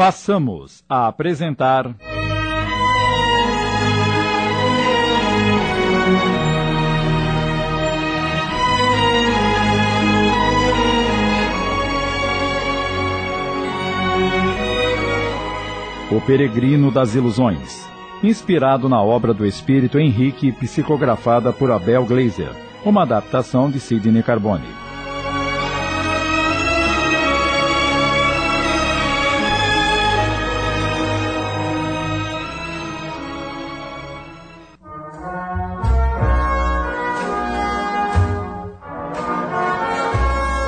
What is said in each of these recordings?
Passamos a apresentar. O Peregrino das Ilusões, inspirado na obra do espírito Henrique, psicografada por Abel Glazer, uma adaptação de Sidney Carbone.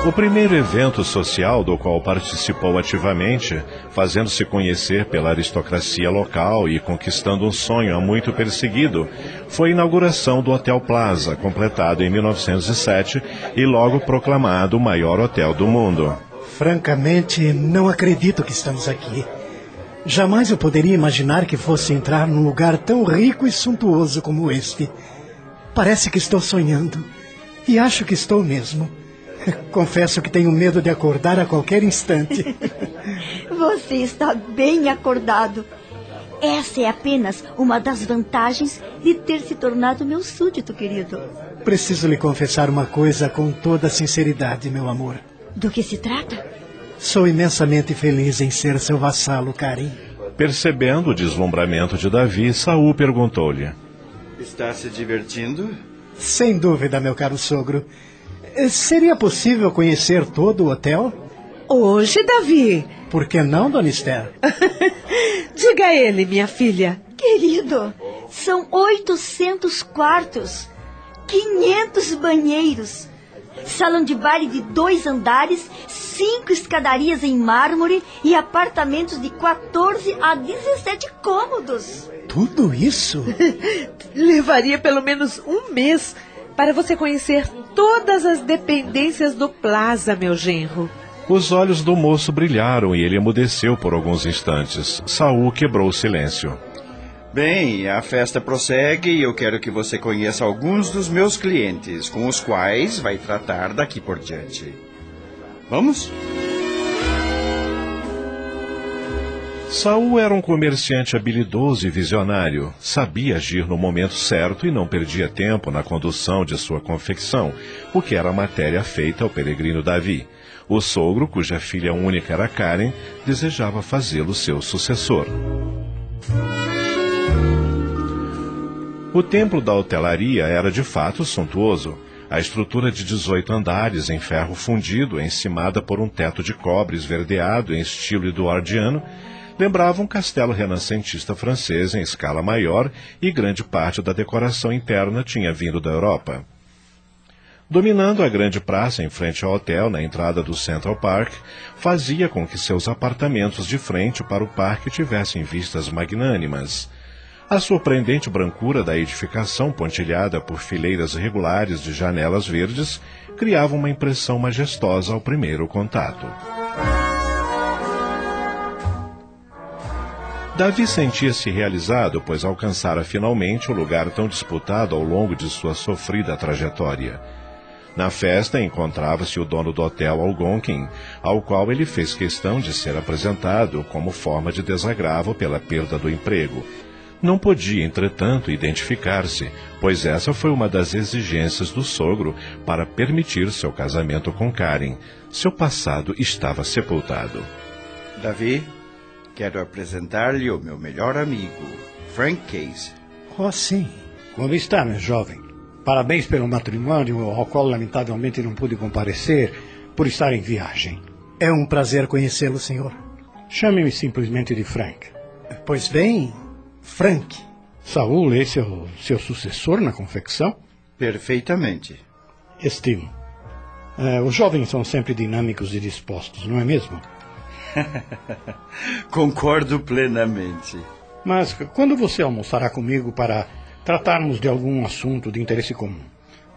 O primeiro evento social do qual participou ativamente, fazendo-se conhecer pela aristocracia local e conquistando um sonho há muito perseguido, foi a inauguração do Hotel Plaza, completado em 1907 e logo proclamado o maior hotel do mundo. Francamente, não acredito que estamos aqui. Jamais eu poderia imaginar que fosse entrar num lugar tão rico e suntuoso como este. Parece que estou sonhando. E acho que estou mesmo. Confesso que tenho medo de acordar a qualquer instante. Você está bem acordado. Essa é apenas uma das vantagens de ter se tornado meu súdito, querido. Preciso lhe confessar uma coisa com toda sinceridade, meu amor. Do que se trata? Sou imensamente feliz em ser seu vassalo, Karim. Percebendo o deslumbramento de Davi, Saul perguntou-lhe: Está se divertindo? Sem dúvida, meu caro sogro. Seria possível conhecer todo o hotel? Hoje, Davi. Por que não, dona Esther? Diga a ele, minha filha. Querido, são 800 quartos, 500 banheiros, salão de baile de dois andares, cinco escadarias em mármore e apartamentos de 14 a 17 cômodos. Tudo isso? Levaria pelo menos um mês para você conhecer todas as dependências do Plaza, meu genro. Os olhos do moço brilharam e ele emudeceu por alguns instantes. Saul quebrou o silêncio. Bem, a festa prossegue e eu quero que você conheça alguns dos meus clientes, com os quais vai tratar daqui por diante. Vamos? Saul era um comerciante habilidoso e visionário. Sabia agir no momento certo e não perdia tempo na condução de sua confecção, o que era matéria feita ao peregrino Davi. O sogro, cuja filha única era Karen, desejava fazê-lo seu sucessor. O templo da hotelaria era de fato suntuoso. A estrutura de 18 andares em ferro fundido, encimada por um teto de cobre esverdeado em estilo eduardiano, lembrava um castelo renascentista francês em escala maior e grande parte da decoração interna tinha vindo da Europa. Dominando a grande praça em frente ao hotel, na entrada do Central Park, fazia com que seus apartamentos de frente para o parque tivessem vistas magnânimas. A surpreendente brancura da edificação, pontilhada por fileiras regulares de janelas verdes, criava uma impressão majestosa ao primeiro contato. Davi sentia-se realizado, pois alcançara finalmente o lugar tão disputado ao longo de sua sofrida trajetória. Na festa encontrava-se o dono do hotel Algonquin, ao qual ele fez questão de ser apresentado como forma de desagravo pela perda do emprego. Não podia, entretanto, identificar-se, pois essa foi uma das exigências do sogro para permitir seu casamento com Karen. Seu passado estava sepultado. Davi, Quero apresentar-lhe o meu melhor amigo, Frank Case. Oh, sim. Como está, meu jovem? Parabéns pelo matrimônio, ao qual lamentavelmente não pude comparecer por estar em viagem. É um prazer conhecê-lo, senhor. Chame-me simplesmente de Frank. Pois bem, Frank. Saul, esse é o seu sucessor na confecção? Perfeitamente. Estimo. É, os jovens são sempre dinâmicos e dispostos, não é mesmo? Concordo plenamente. Mas quando você almoçará comigo para tratarmos de algum assunto de interesse comum?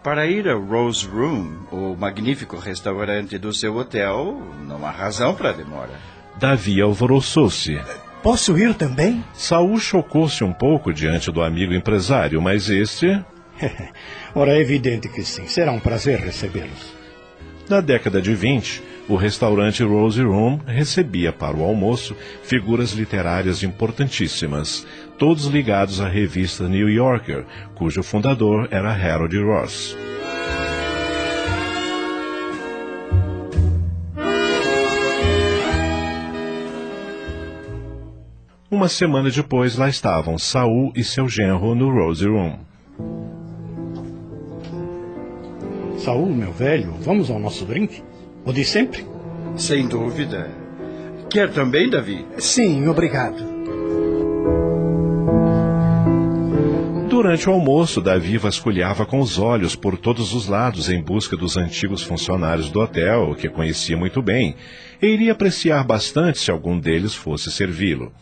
Para ir ao Rose Room, o magnífico restaurante do seu hotel, não há razão para demora. Davi alvoroçou-se. Posso ir também? Saul chocou-se um pouco diante do amigo empresário, mas este. Ora, é evidente que sim. Será um prazer recebê-los. Na década de 20, O restaurante Rose Room recebia para o almoço figuras literárias importantíssimas, todos ligados à revista New Yorker, cujo fundador era Harold Ross. Uma semana depois, lá estavam Saul e seu genro no Rose Room. Saul, meu velho, vamos ao nosso drink? O de sempre? Sem dúvida. Quer também, Davi? Sim, obrigado. Durante o almoço, Davi vasculhava com os olhos por todos os lados em busca dos antigos funcionários do hotel, que conhecia muito bem, e iria apreciar bastante se algum deles fosse servi-lo.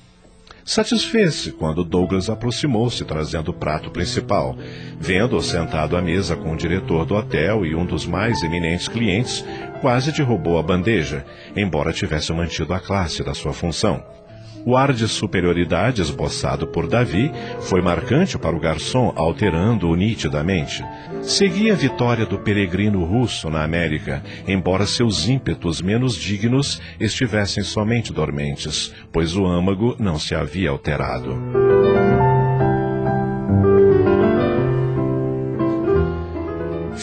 Satisfez-se quando Douglas aproximou-se trazendo o prato principal. Vendo-o sentado à mesa com o diretor do hotel e um dos mais eminentes clientes, quase derrubou a bandeja, embora tivesse mantido a classe da sua função. O ar de superioridade esboçado por Davi foi marcante para o garçom, alterando-o nitidamente. Seguia a vitória do peregrino russo na América, embora seus ímpetos menos dignos estivessem somente dormentes, pois o âmago não se havia alterado.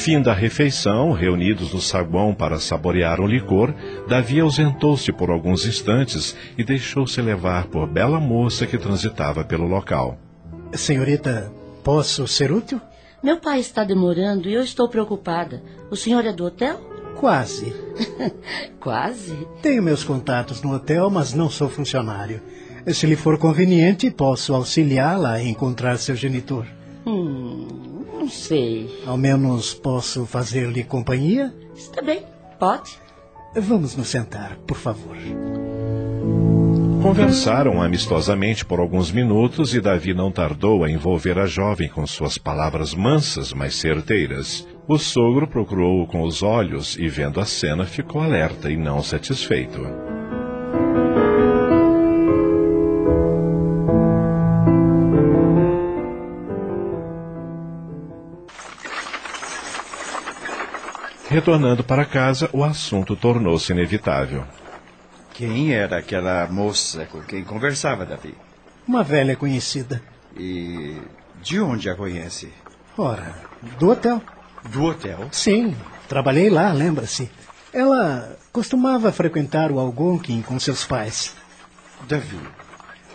Fim da refeição, reunidos no saguão para saborear um licor, Davi ausentou-se por alguns instantes e deixou-se levar por bela moça que transitava pelo local. Senhorita, posso ser útil? Meu pai está demorando e eu estou preocupada. O senhor é do hotel? Quase. Quase? Tenho meus contatos no hotel, mas não sou funcionário. Se lhe for conveniente, posso auxiliá-la a encontrar seu genitor. Hum, não sei. Ao menos posso fazer-lhe companhia? Está bem, pode. Vamos nos sentar, por favor. Conversaram amistosamente por alguns minutos e Davi não tardou a envolver a jovem com suas palavras mansas, mas certeiras. O sogro procurou-o com os olhos e, vendo a cena, ficou alerta e não satisfeito. Retornando para casa, o assunto tornou-se inevitável. Quem era aquela moça com quem conversava, Davi? Uma velha conhecida. E de onde a conhece? Ora, do hotel. Do hotel? Sim, trabalhei lá, lembra-se. Ela costumava frequentar o Algonquin com seus pais. Davi,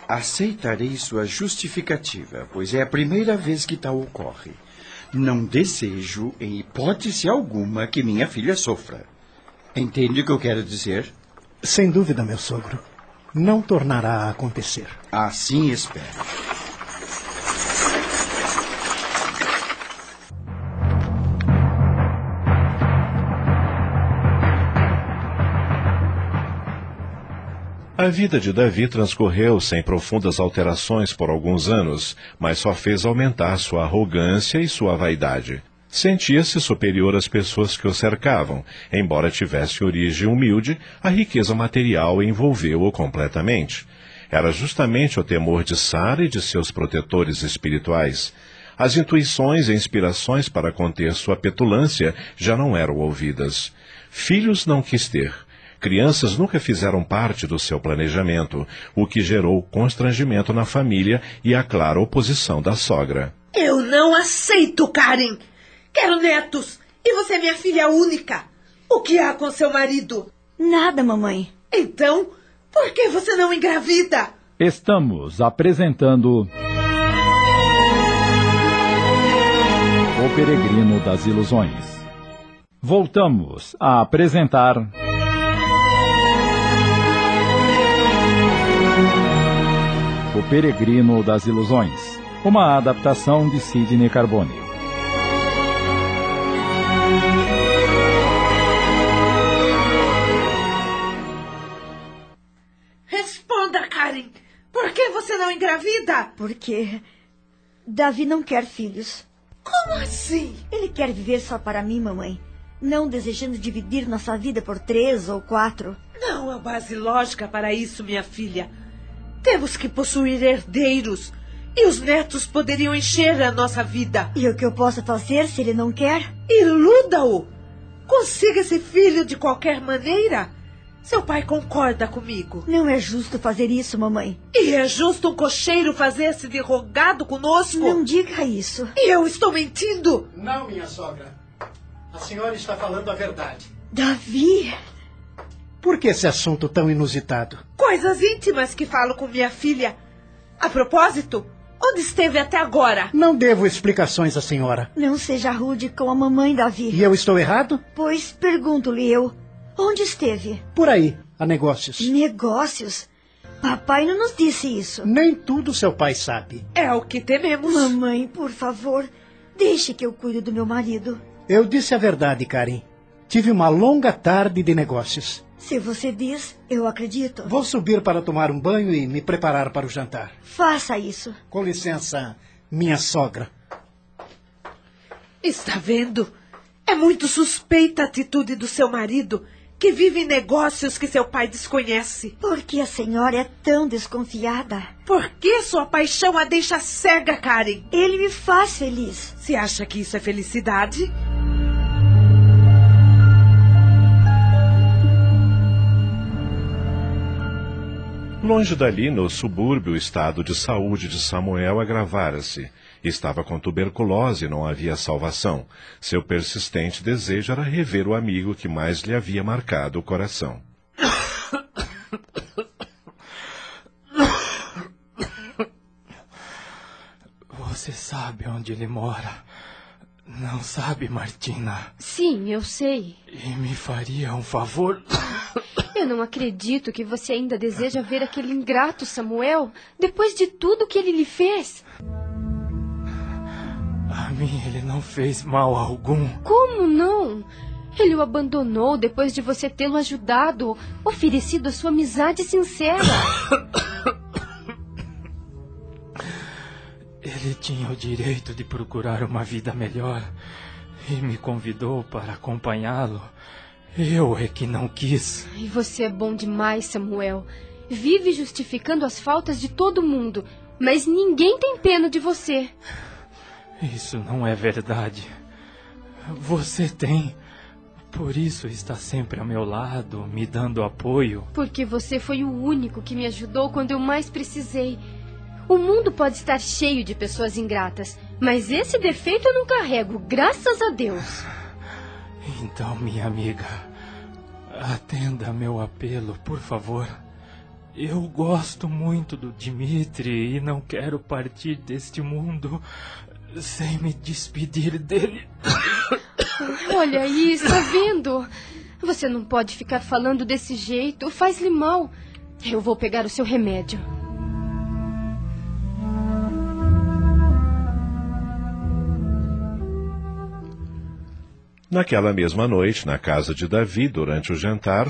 aceitarei sua justificativa, pois é a primeira vez que tal ocorre. Não desejo, em hipótese alguma, que minha filha sofra. Entende o que eu quero dizer? Sem dúvida, meu sogro. Não tornará a acontecer. Assim espero. A vida de Davi transcorreu sem profundas alterações por alguns anos, mas só fez aumentar sua arrogância e sua vaidade. Sentia-se superior às pessoas que o cercavam, embora tivesse origem humilde, a riqueza material envolveu-o completamente. Era justamente o temor de Sara e de seus protetores espirituais. As intuições e inspirações para conter sua petulância já não eram ouvidas. Filhos não quis ter. Crianças nunca fizeram parte do seu planejamento, o que gerou constrangimento na família e a clara oposição da sogra. Eu não aceito, Karen! Quero netos! E você é minha filha única! O que há com seu marido? Nada, mamãe. Então, por que você não engravida? Estamos apresentando. O Peregrino das Ilusões. Voltamos a apresentar. Peregrino das Ilusões. Uma adaptação de Sidney Carbone. Responda, Karen! Por que você não engravida? Porque Davi não quer filhos. Como assim? Ele quer viver só para mim, mamãe. Não desejando dividir nossa vida por três ou quatro. Não há base lógica para isso, minha filha. Temos que possuir herdeiros. E os netos poderiam encher a nossa vida. E o que eu posso fazer se ele não quer? Iluda-o! Consiga esse filho de qualquer maneira. Seu pai concorda comigo. Não é justo fazer isso, mamãe. E é justo um cocheiro fazer-se de rogado conosco? Não diga isso. E eu estou mentindo? Não, minha sogra. A senhora está falando a verdade. Davi! Por que esse assunto tão inusitado? Coisas íntimas que falo com minha filha. A propósito, onde esteve até agora? Não devo explicações à senhora. Não seja rude com a mamãe, Davi. E eu estou errado? Pois pergunto-lhe eu. Onde esteve? Por aí, a negócios. Negócios? Papai não nos disse isso. Nem tudo seu pai sabe. É o que tememos. Mamãe, por favor, deixe que eu cuide do meu marido. Eu disse a verdade, Karen. Tive uma longa tarde de negócios. Se você diz, eu acredito. Vou subir para tomar um banho e me preparar para o jantar. Faça isso. Com licença, minha sogra. Está vendo? É muito suspeita a atitude do seu marido, que vive em negócios que seu pai desconhece. Por que a senhora é tão desconfiada? Por que sua paixão a deixa cega, Karen? Ele me faz feliz. Se acha que isso é felicidade? Longe dali, no subúrbio, o estado de saúde de Samuel agravara-se. Estava com tuberculose e não havia salvação. Seu persistente desejo era rever o amigo que mais lhe havia marcado o coração. Você sabe onde ele mora. Não sabe, Martina? Sim, eu sei. E me faria um favor? Eu não acredito que você ainda deseja ver aquele ingrato Samuel depois de tudo que ele lhe fez. A mim ele não fez mal algum. Como não? Ele o abandonou depois de você tê-lo ajudado, oferecido a sua amizade sincera. Ele tinha o direito de procurar uma vida melhor e me convidou para acompanhá-lo. Eu é que não quis. E você é bom demais, Samuel. Vive justificando as faltas de todo mundo, mas ninguém tem pena de você. Isso não é verdade. Você tem. Por isso está sempre ao meu lado, me dando apoio. Porque você foi o único que me ajudou quando eu mais precisei. O mundo pode estar cheio de pessoas ingratas, mas esse defeito eu não carrego, graças a Deus. Então, minha amiga, atenda meu apelo, por favor. Eu gosto muito do Dimitri e não quero partir deste mundo sem me despedir dele. Olha aí, está vendo? Você não pode ficar falando desse jeito, faz-lhe mal. Eu vou pegar o seu remédio. Naquela mesma noite, na casa de Davi, durante o jantar,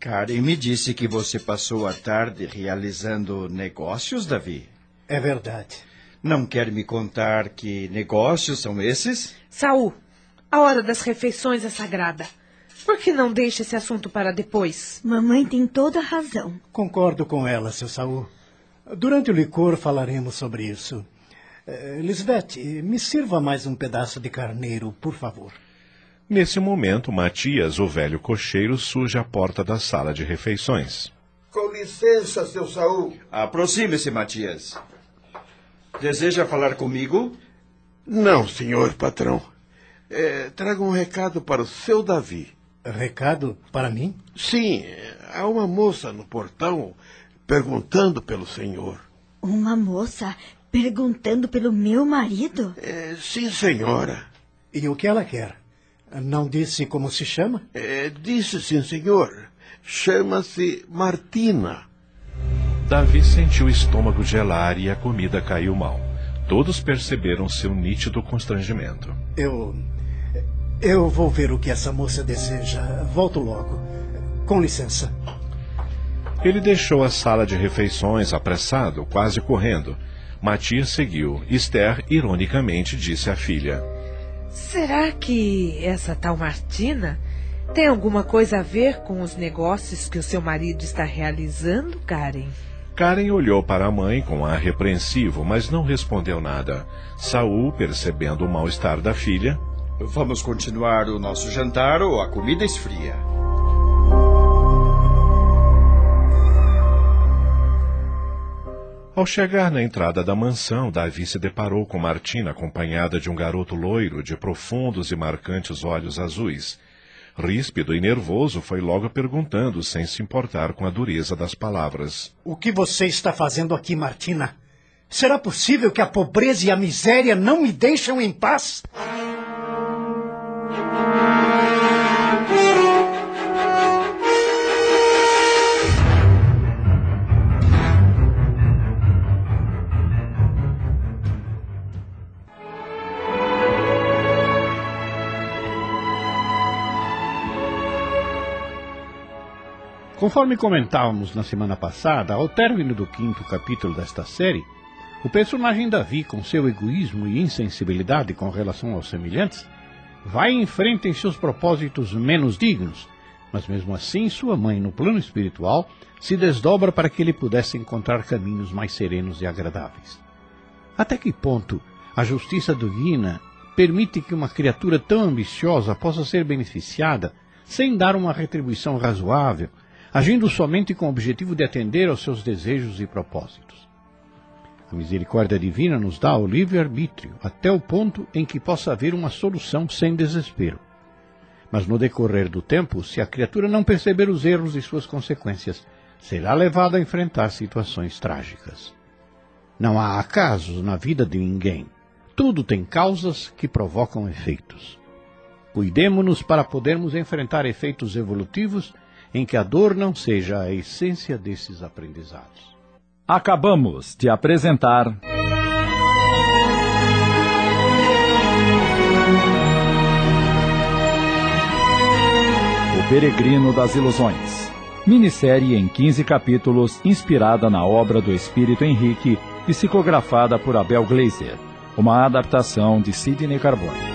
Karen me disse que você passou a tarde realizando negócios, Davi. É verdade. Não quer me contar que negócios são esses? Saul, a hora das refeições é sagrada. Por que não deixa esse assunto para depois? Mamãe tem toda a razão. Concordo com ela, seu Saul. Durante o licor falaremos sobre isso. Eh, Lisbeth, me sirva mais um pedaço de carneiro, por favor. nesse momento, Matias, o velho cocheiro, surge à porta da sala de refeições. Com licença, seu Saul. Aproxime-se, Matias. Deseja falar comigo? Não, senhor patrão. É, traga um recado para o seu Davi. Recado para mim? Sim, há uma moça no portão perguntando pelo senhor. Uma moça perguntando pelo meu marido? É, sim, senhora. E o que ela quer? Não disse como se chama? É, disse sim, senhor. Chama-se Martina. Davi sentiu o estômago gelar e a comida caiu mal. Todos perceberam seu nítido constrangimento. Eu. Eu vou ver o que essa moça deseja. Volto logo. Com licença. Ele deixou a sala de refeições apressado, quase correndo. Matias seguiu. Esther, ironicamente, disse à filha: Será que essa tal Martina tem alguma coisa a ver com os negócios que o seu marido está realizando, Karen? Karen olhou para a mãe com ar repreensivo, mas não respondeu nada. Saul, percebendo o mal-estar da filha, Vamos continuar o nosso jantar ou a comida esfria? Ao chegar na entrada da mansão, Davi se deparou com Martina acompanhada de um garoto loiro de profundos e marcantes olhos azuis. Ríspido e nervoso, foi logo perguntando, sem se importar com a dureza das palavras. O que você está fazendo aqui, Martina? Será possível que a pobreza e a miséria não me deixam em paz? Conforme comentávamos na semana passada, ao término do quinto capítulo desta série, o personagem Davi, com seu egoísmo e insensibilidade com relação aos semelhantes, vai em frente em seus propósitos menos dignos, mas mesmo assim sua mãe, no plano espiritual, se desdobra para que ele pudesse encontrar caminhos mais serenos e agradáveis. Até que ponto a justiça divina permite que uma criatura tão ambiciosa possa ser beneficiada sem dar uma retribuição razoável, agindo somente com o objetivo de atender aos seus desejos e propósitos. A misericórdia divina nos dá o livre-arbítrio até o ponto em que possa haver uma solução sem desespero. Mas no decorrer do tempo, se a criatura não perceber os erros e suas consequências, será levada a enfrentar situações trágicas. Não há acasos na vida de ninguém. Tudo tem causas que provocam efeitos. Cuidemos-nos para podermos enfrentar efeitos evolutivos em que a dor não seja a essência desses aprendizados. Acabamos de apresentar. O Peregrino das Ilusões. Minissérie em 15 capítulos, inspirada na obra do Espírito Henrique, psicografada por Abel Gleiser. Uma adaptação de Sidney Carbone.